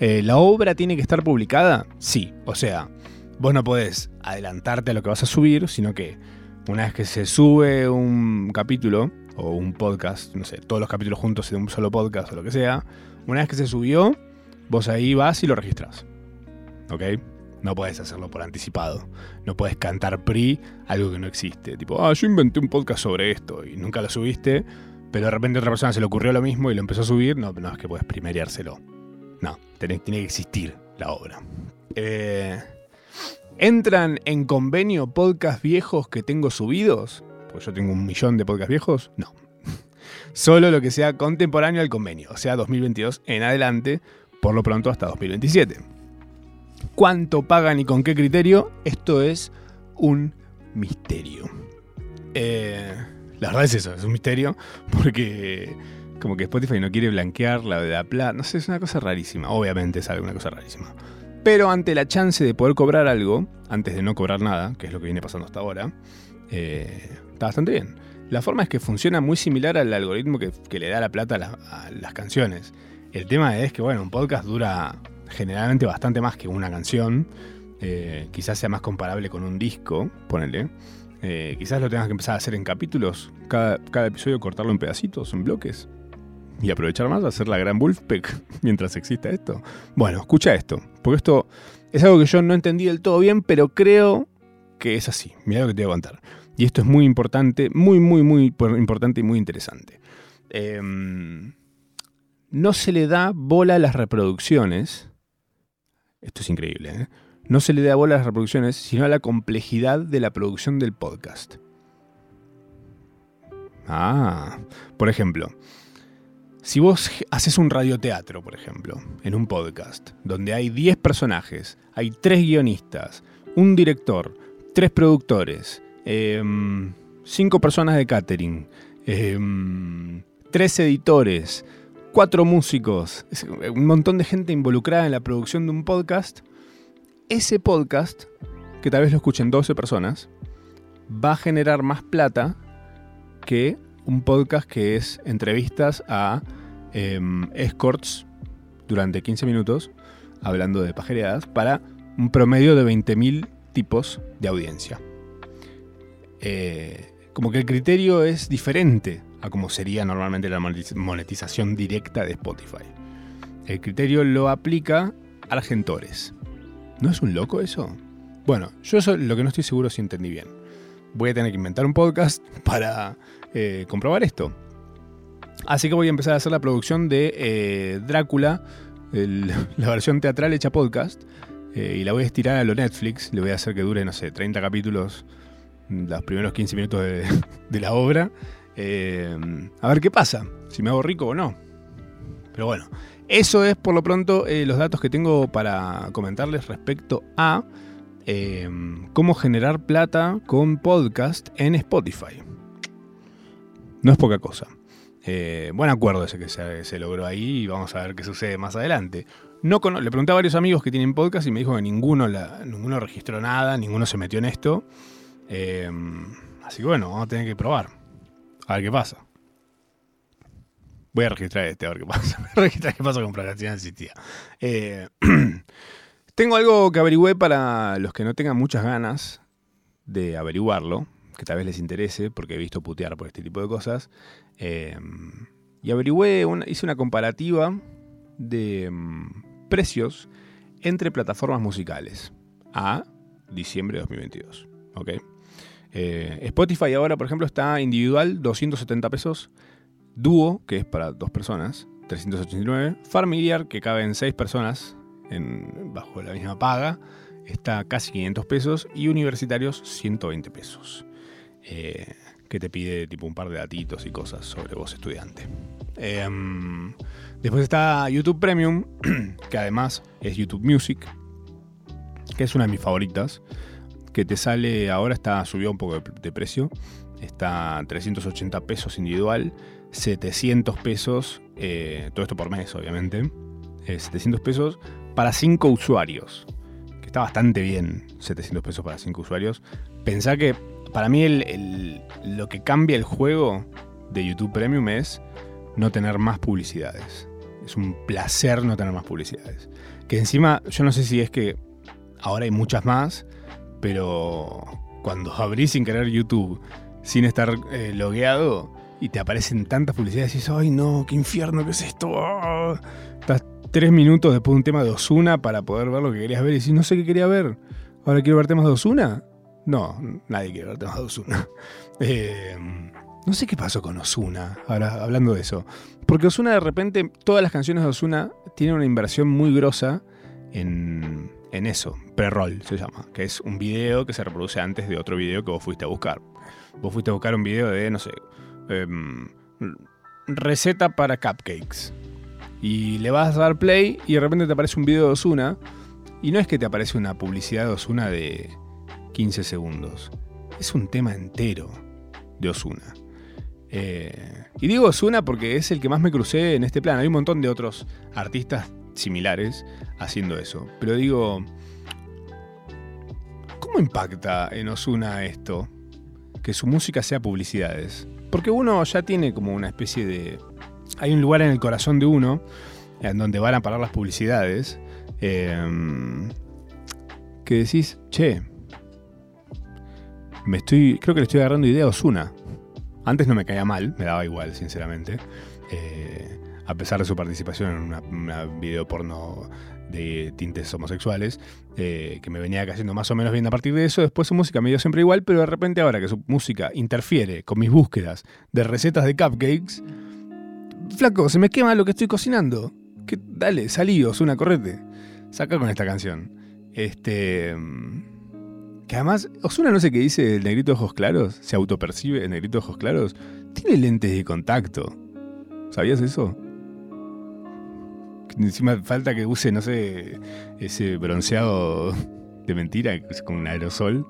Eh, ¿La obra tiene que estar publicada? Sí. O sea, vos no podés adelantarte a lo que vas a subir, sino que una vez que se sube un capítulo o un podcast, no sé, todos los capítulos juntos en un solo podcast o lo que sea, una vez que se subió, vos ahí vas y lo registras. ¿Ok? No puedes hacerlo por anticipado. No puedes cantar PRI algo que no existe. Tipo, ah, yo inventé un podcast sobre esto y nunca lo subiste, pero de repente a otra persona se le ocurrió lo mismo y lo empezó a subir. No, no es que puedes primereárselo. No, tiene, que existir la obra. Eh, ¿Entran en convenio podcast viejos que tengo subidos? Pues yo tengo un millón de podcast viejos. No. Solo lo que sea contemporáneo al convenio, o sea, 2022 en adelante, por lo pronto hasta 2027 cuánto pagan y con qué criterio, esto es un misterio. Eh, la verdad es eso, es un misterio, porque como que Spotify no quiere blanquear la de la plata, no sé, es una cosa rarísima, obviamente es alguna cosa rarísima. Pero ante la chance de poder cobrar algo, antes de no cobrar nada, que es lo que viene pasando hasta ahora, eh, está bastante bien. La forma es que funciona muy similar al algoritmo que, le da la plata a las canciones. El tema es que, bueno, un podcast dura generalmente bastante más que una canción. Eh, quizás sea más comparable con un disco, ponele. Eh, quizás lo tengas que empezar a hacer en capítulos, cada, episodio cortarlo en pedacitos, en bloques. Y aprovechar más, hacer la gran Wolfpack mientras exista esto. Bueno, escucha esto, porque esto es algo que yo no entendí del todo bien, pero creo que es así. Mira lo que te voy a contar. Y esto es muy importante, muy, muy, muy importante y muy interesante. Em, no se le da bola a las reproducciones esto es increíble, ¿eh? No se le da bola a las reproducciones, sino a la complejidad de la producción del podcast. Ah, por ejemplo, si vos haces un radioteatro, por ejemplo, en un podcast, donde hay 10 personajes, hay 3 guionistas, un director, 3 productores, 5 em, personas de catering, 3 em, editores, cuatro músicos, un montón de gente involucrada en la producción de un podcast, ese podcast, que tal vez lo escuchen 12 personas, va a generar más plata que un podcast que es entrevistas a em, escorts durante 15 minutos, hablando de pajereadas, para un promedio de 20.000 tipos de audiencia. Eh, como que el criterio es diferente a como sería normalmente la monetización directa de Spotify. El criterio lo aplica Argentores. ¿No es un loco eso? Bueno, yo eso lo que no estoy seguro si entendí bien. Voy a tener que inventar un podcast para eh, comprobar esto. Así que voy a empezar a hacer la producción de eh, Drácula, la versión teatral hecha podcast, eh, y la voy a estirar a lo Netflix. Le voy a hacer que dure, no sé, 30 capítulos, los primeros 15 minutos de, la obra, Eh, a ver qué pasa, si me hago rico o no. Pero bueno, eso es por lo pronto los datos que tengo para comentarles respecto a cómo generar plata con podcast en Spotify. No es poca cosa. Buen acuerdo ese que se, logró ahí y vamos a ver qué sucede más adelante. No le pregunté a varios amigos que tienen podcast y me dijo que ninguno, ninguno registró nada, ninguno se metió en esto. así que bueno, vamos a tener que probar. A ver qué pasa. Voy a registrar este, a ver qué pasa. Voy a registrar qué pasa con programación asistida. Eh, tengo algo que averigüé para los que no tengan muchas ganas de averiguarlo, que tal vez les interese, porque he visto putear por este tipo de cosas. Eh, y averigüé, hice una comparativa de mm, precios entre plataformas musicales a diciembre de 2022. ¿Ok? Eh, Spotify ahora, por ejemplo, está individual 270 pesos. Dúo, que es para dos personas, 389. Familiar, que cabe en seis personas bajo la misma paga, está casi 500 pesos. Y universitarios, 120 pesos. Eh, que te pide tipo un par de datitos y cosas sobre vos estudiante. Em, después está YouTube Premium, que además es YouTube Music, que es una de mis favoritas que te sale, ahora está subió un poco de, precio, está 380 pesos individual, 700 pesos, eh, todo esto por mes obviamente, 700 pesos para 5 usuarios, que está bastante bien, 700 pesos para 5 usuarios. Pensá que para mí lo que cambia el juego de YouTube Premium es no tener más publicidades. Es un placer no tener más publicidades. Que encima, yo no sé si es que ahora hay muchas más, pero cuando abrís sin querer YouTube, sin estar eh, logueado, y te aparecen tantas publicidades, dices, ay no, qué infierno, qué es esto. Ah". Estás tres minutos después de un tema de Osuna para poder ver lo que querías ver y decís, no sé qué quería ver. ¿Ahora quiero ver temas de Osuna? No, nadie quiere ver temas de Osuna. Eh, no sé qué pasó con Osuna, ahora hablando de eso. Porque Osuna de repente, todas las canciones de Osuna tienen una inversión muy grosa en, en eso, pre-roll se llama, que es un video que se reproduce antes de otro video que vos fuiste a buscar. Vos fuiste a buscar un video de, no sé, em, receta para cupcakes. Y le vas a dar play y de repente te aparece un video de Osuna. Y no es que te aparece una publicidad de Osuna de 15 segundos. Es un tema entero de Osuna. Eh, y digo Osuna porque es el que más me crucé en este plan. Hay un montón de otros artistas similares haciendo eso. Pero digo, ¿cómo impacta en Osuna esto? Que su música sea publicidades. Porque uno ya tiene como una especie de... Hay un lugar en el corazón de uno en donde van a parar las publicidades. Em, que decís, che, me estoy, creo que le estoy agarrando idea a Osuna. Antes no me caía mal, me daba igual, sinceramente. Eh, a pesar de su participación en una, video porno de tintes homosexuales, eh, que me venía cayendo más o menos bien a partir de eso. Después su música me dio siempre igual, pero de repente ahora que su música interfiere con mis búsquedas de recetas de cupcakes, flaco, se me quema lo que estoy cocinando. Que, dale, salí, una correte. Saca con esta canción. Este. Que además, Osuna no sé qué dice el negrito de ojos claros, se autopercibe el negrito de ojos claros. Tiene lentes de contacto. ¿Sabías eso? Encima falta que use, no sé, ese bronceado de mentira con un aerosol.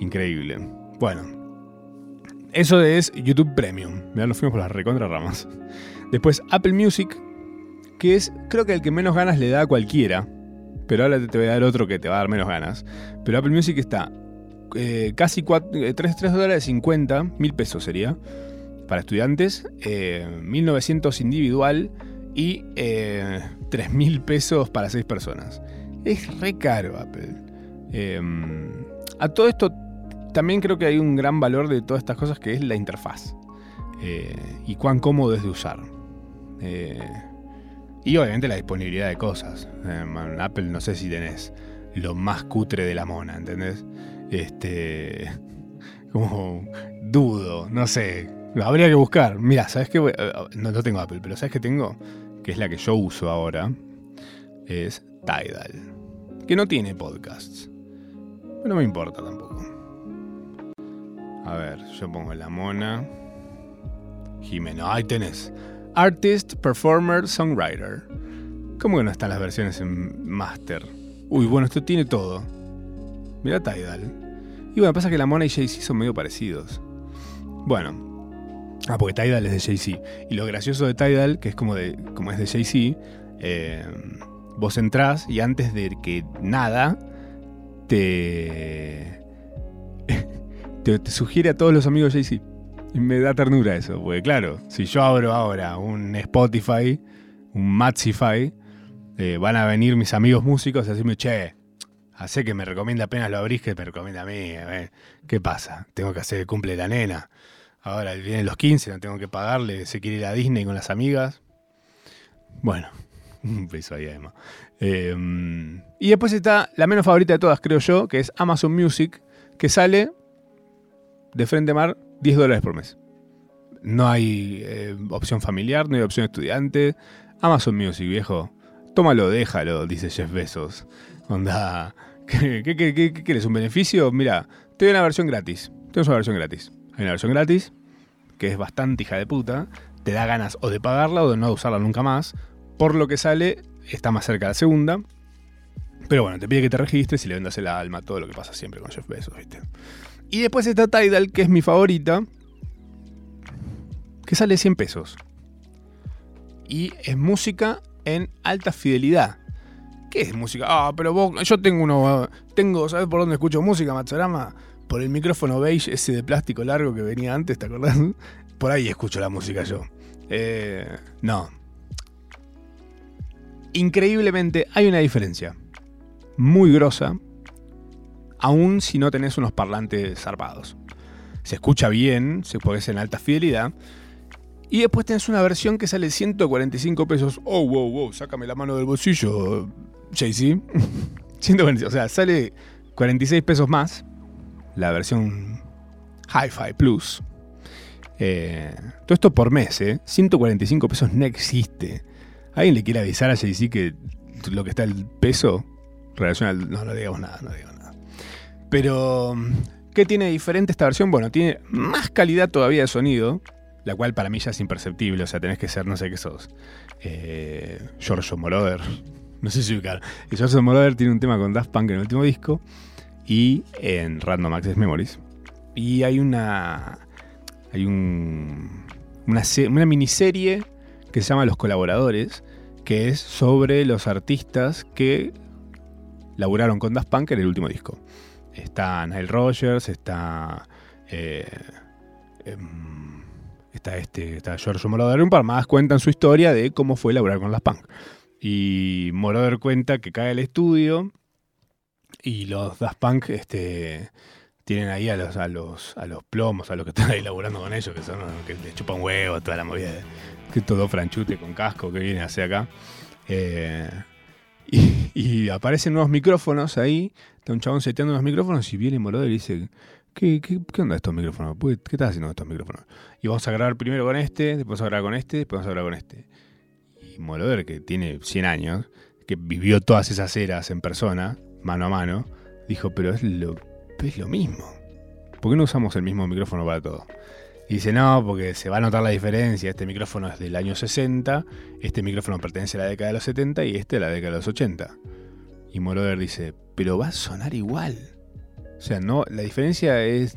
Increíble. Bueno, eso es YouTube Premium. Mirá, nos fuimos por las recontra ramas. Después Apple Music, que es creo que el que menos ganas le da a cualquiera. Pero ahora te voy a dar otro que te va a dar menos ganas. Pero Apple Music está eh, casi 4, 3, 3 dólares 50, mil pesos sería, para estudiantes, eh, 1900 individual y eh, 3 mil pesos para 6 personas. Es re caro Apple. Em, a todo esto también creo que hay un gran valor de todas estas cosas que es la interfaz. Eh, y cuán cómodo es de usar. Eh, y obviamente la disponibilidad de cosas. en Apple no sé si tenés lo más cutre de la mona, ¿entendés? Este. Como dudo, no sé. Habría que buscar. Mira, ¿sabes qué? No, no tengo Apple, pero ¿sabes qué tengo? que es la que yo uso ahora, es Tidal, que no tiene podcasts. Pero no me importa tampoco. A ver, yo pongo la mona. Jimeno, ahí tenés. Artist, Performer, Songwriter. ¿Cómo que no están las versiones en Master? Uy, bueno, esto tiene todo. Mira Tidal. Y bueno, pasa que la Mona y Jay-Z son medio parecidos. Bueno. Ah, porque Tidal es de Jay-Z. Y lo gracioso de Tidal, que es como, de, como es de Jay-Z, eh, vos entrás y antes de que nada, te, te, sugiere a todos los amigos Jay-Z. Y me da ternura eso, porque claro, si yo abro ahora un Spotify, un Matsify, eh, van a venir mis amigos músicos a decirme, che, hace que me recomienda apenas lo abrís que me recomienda a mí. ¿Qué pasa? Tengo que hacer el cumple de la nena. Ahora vienen los 15, no tengo que pagarle, se quiere ir a Disney con las amigas. Bueno, un beso ahí además. Em, y después está la menos favorita de todas, creo yo, que es Amazon Music, que sale de frente mar 10 dólares por mes. No hay eh, opción familiar, no hay opción estudiante. Amazon Music, viejo. Tómalo, déjalo, dice Jeff Bezos. Onda, ¿qué, qué, quieres? ¿Un beneficio? Mira, te doy una versión gratis. Tienes una versión gratis. Hay una versión gratis, que es bastante hija de puta. Te da ganas o de pagarla o de no usarla nunca más. Por lo que sale, está más cerca de la segunda. Pero bueno, te pide que te registres y le vendas el alma, todo lo que pasa siempre con Jeff Bezos, ¿viste? Y después está Tidal, que es mi favorita, que sale 100 pesos. Y es música en alta fidelidad. ¿Qué es música? Ah, pero vos, yo tengo uno, tengo, ¿sabes por dónde escucho música, Matsurama? Por el micrófono beige ese de plástico largo que venía antes, ¿te acordás? Por ahí escucho la música yo. Eh, no. Increíblemente hay una diferencia muy grosa aún si no tenés unos parlantes zarpados. Se escucha bien, se puede en alta fidelidad. Y después tenés una versión que sale 145 pesos. Oh, wow, wow, sácame la mano del bolsillo, Jay-Z. 145, o sea, sale 46 pesos más. La versión Hi-Fi Plus. Eh, todo esto por mes, ¿eh? 145 pesos no existe. ¿Alguien le quiere avisar a Jay-Z que lo que está el peso relaciona al... No, no digamos nada, no digamos pero, ¿qué tiene diferente esta versión? Bueno, tiene más calidad todavía de sonido, la cual para mí ya es imperceptible, o sea, tenés que ser, no sé qué sos, eh, Giorgio Moroder, no sé si ubicar. Giorgio Moroder tiene un tema con Daft Punk en el último disco y en Random Access Memories. Y hay una, hay un, una, una miniserie que se llama Los Colaboradores, que es sobre los artistas que laburaron con Daft Punk en el último disco. Está Nile Rogers, está. Eh, em, está este. Está George Moroder. Un par más cuentan su historia de cómo fue laburar con las punk. Y Moroder cuenta que cae al estudio y los Daft Punk este, tienen ahí a los, a los, a los plomos, a los que están ahí laburando con ellos, que son que le chupan huevo, toda la movida, que todo franchute con casco que viene hacia acá. Eh, y, aparecen nuevos micrófonos ahí. Está un chabón seteando unos micrófonos y viene Moroder y dice: ¿Qué, qué, qué onda estos micrófonos? ¿Qué estás haciendo con estos micrófonos? Y vamos a grabar primero con este, después vamos a grabar con este, después vamos a grabar con este. Y Moroder, que tiene 100 años, que vivió todas esas eras en persona, mano a mano, dijo: Pero es lo, es lo mismo. ¿Por qué no usamos el mismo micrófono para todo? Y dice, no, porque se va a notar la diferencia. Este micrófono es del año 60, este micrófono pertenece a la década de los 70 y este a la década de los 80. Y Moroder dice, pero va a sonar igual. O sea, no, la diferencia es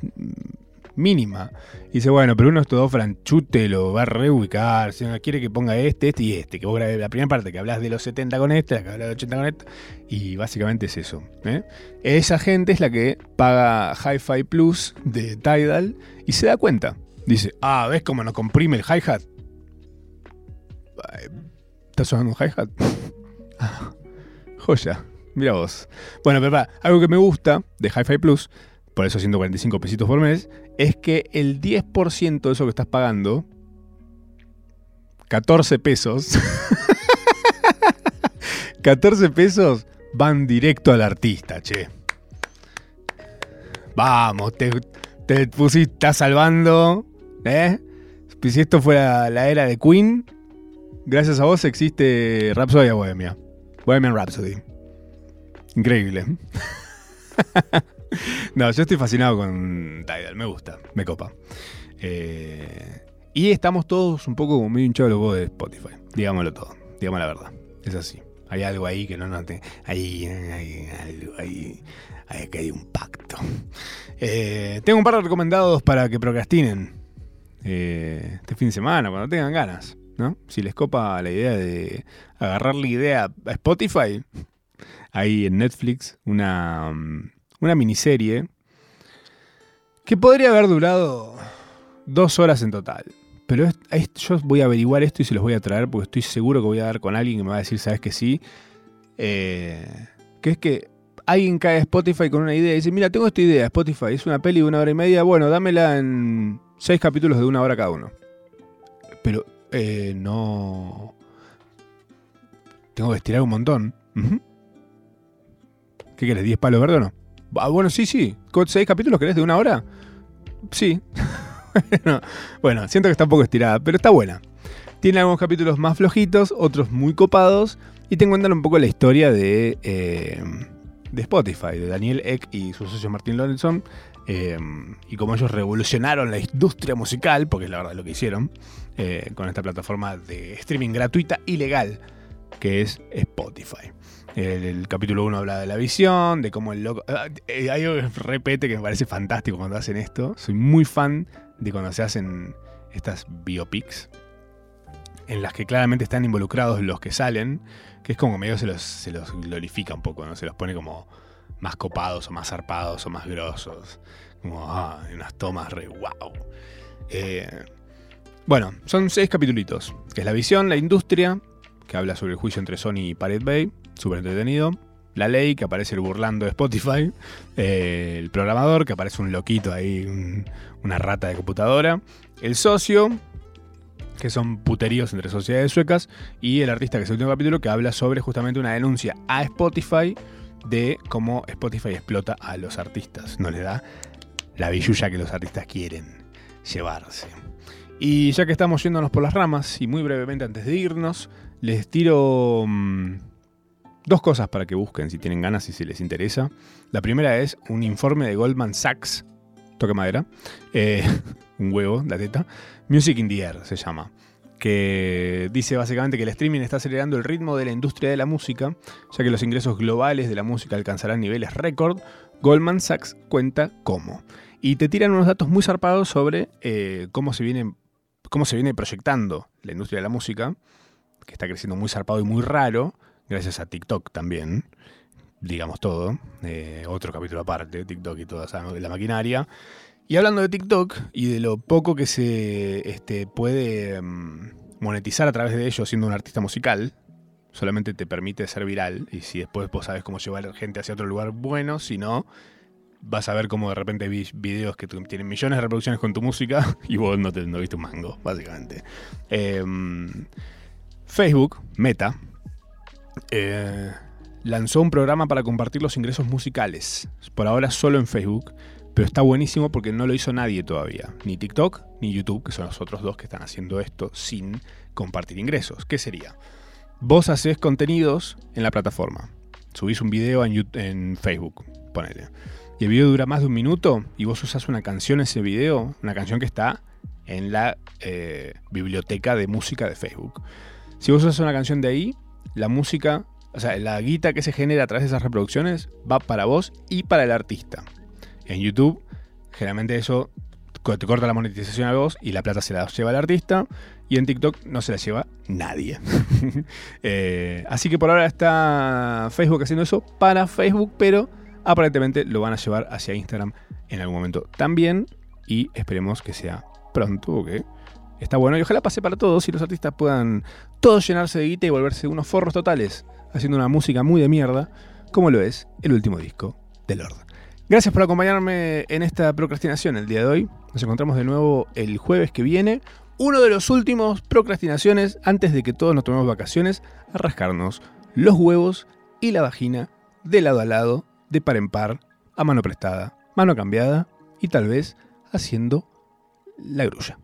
mínima. Y dice, bueno, pero uno es todo franchute, lo va a reubicar. Si uno quiere que ponga este, este y este. Que vos la primera parte que hablas de los 70 con este, la que hablas de los 80 con este. Y básicamente es eso. ¿eh? Esa gente es la que paga Hi-Fi Plus de Tidal y se da cuenta. Dice, ah, ¿ves cómo nos comprime el hi-hat? ¿Está sonando un hi-hat? Ah, joya, mira vos. Bueno, pero algo que me gusta de Hi-Fi Plus, por eso 145 pesitos por mes, es que el 10% de eso que estás pagando, 14 pesos, 14 pesos van directo al artista, che. Vamos, te, te pusiste, estás salvando ¿Eh? Si esto fuera la era de Queen, gracias a vos existe Rhapsody Bohemia. Bohemian Rhapsody. Increíble. no, yo estoy fascinado con Tidal, me gusta, me copa. Eh, Y estamos todos un poco como medio hinchados los de Spotify. Digámoslo todo. Digamos la verdad. Es así. Hay algo ahí que no note. Hay, hay algo. Hay, que hay un pacto. Eh, tengo un par de recomendados para que procrastinen eh, este fin de semana, cuando tengan ganas. ¿no? Si les copa la idea de agarrar la idea a Spotify, hay en Netflix una, mm, una miniserie que podría haber durado dos horas en total. Pero yo voy a averiguar esto y se los voy a traer porque estoy seguro que voy a dar con alguien que me va a decir, ¿sabes que sí? Eh, que es que alguien cae a Spotify con una idea y dice, mira, tengo esta idea, Spotify, es una peli de una hora y media, bueno, dámela en seis capítulos de una hora cada uno. Pero eh, no... Tengo que estirar un montón. ¿Qué querés? ¿10 palos verdes o no? Ah, bueno, sí, sí. ¿Seis capítulos querés de una hora? Sí. bueno, siento que está un poco estirada, pero está buena. Tiene algunos capítulos más flojitos, otros muy copados. Y te cuentan un poco la historia de, eh, de Spotify, de Daniel Eck y su socio Martín Lorenson. Eh, y cómo ellos revolucionaron la industria musical, porque es la verdad lo que hicieron, eh, con esta plataforma de streaming gratuita y legal que es Spotify. El, capítulo 1 habla de la visión, de cómo el loco... Ah, hay un repete que me parece fantástico cuando hacen esto. Soy muy fan de cuando se hacen estas biopics, en las que claramente están involucrados los que salen, que es como medio se los, se los glorifica un poco, ¿no? Se los pone como más copados o más zarpados o más grosos. Como, ah, unas tomas re wow. Eh, bueno, son seis capítulos, que es la visión, la industria, que habla sobre el juicio entre Sony y Pirate Bay, súper entretenido. La ley, que aparece el burlando de Spotify. Eh, el programador, que aparece un loquito ahí, una rata de computadora. El socio, que son puteríos entre sociedades suecas. Y el artista, que es el último capítulo, que habla sobre justamente una denuncia a Spotify de cómo Spotify explota a los artistas. No le da la billulla que los artistas quieren llevarse. Y ya que estamos yéndonos por las ramas, y muy brevemente antes de irnos, les tiro mm, dos cosas para que busquen si tienen ganas y si les interesa. La primera es un informe de Goldman Sachs, toque madera, eh, un huevo, la teta, Music in the Air se llama, que dice básicamente que el streaming está acelerando el ritmo de la industria de la música, ya que los ingresos globales de la música alcanzarán niveles récord. Goldman Sachs cuenta cómo. Y te tiran unos datos muy zarpados sobre eh, cómo, se viene, cómo se viene proyectando la industria de la música que está creciendo muy zarpado y muy raro, gracias a TikTok también, digamos todo, eh, otro capítulo aparte, TikTok y toda la maquinaria. Y hablando de TikTok y de lo poco que se este, puede mm, monetizar a través de ello siendo un artista musical, solamente te permite ser viral y si después vos sabes cómo llevar gente hacia otro lugar bueno, si no, vas a ver cómo de repente vi videos que tienen millones de reproducciones con tu música y vos no, te, no viste un mango, básicamente. Eh, Facebook, Meta, eh, lanzó un programa para compartir los ingresos musicales. Por ahora solo en Facebook, pero está buenísimo porque no lo hizo nadie todavía. Ni TikTok ni YouTube, que son los otros dos que están haciendo esto sin compartir ingresos. ¿Qué sería? Vos haces contenidos en la plataforma. Subís un video en, Facebook, ponele. Y el video dura más de un minuto y vos usas una canción en ese video, una canción que está en la eh, biblioteca de música de Facebook. Si vos usas una canción de ahí, la música, o sea, la guita que se genera a través de esas reproducciones va para vos y para el artista. En YouTube, generalmente eso te corta la monetización a vos y la plata se la lleva el artista. Y en TikTok no se la lleva nadie. Eh, así que por ahora está Facebook haciendo eso para Facebook, pero aparentemente lo van a llevar hacia Instagram en algún momento también. Y esperemos que sea pronto, ¿ok? Está bueno y ojalá pase para todos y los artistas puedan todos llenarse de guita y volverse unos forros totales, haciendo una música muy de mierda, como lo es el último disco de Lord. Gracias por acompañarme en esta procrastinación el día de hoy. Nos encontramos de nuevo el jueves que viene. Uno de los últimos procrastinaciones antes de que todos nos tomemos vacaciones a rascarnos los huevos y la vagina de lado a lado, de par en par, a mano prestada, mano cambiada y tal vez haciendo la grulla.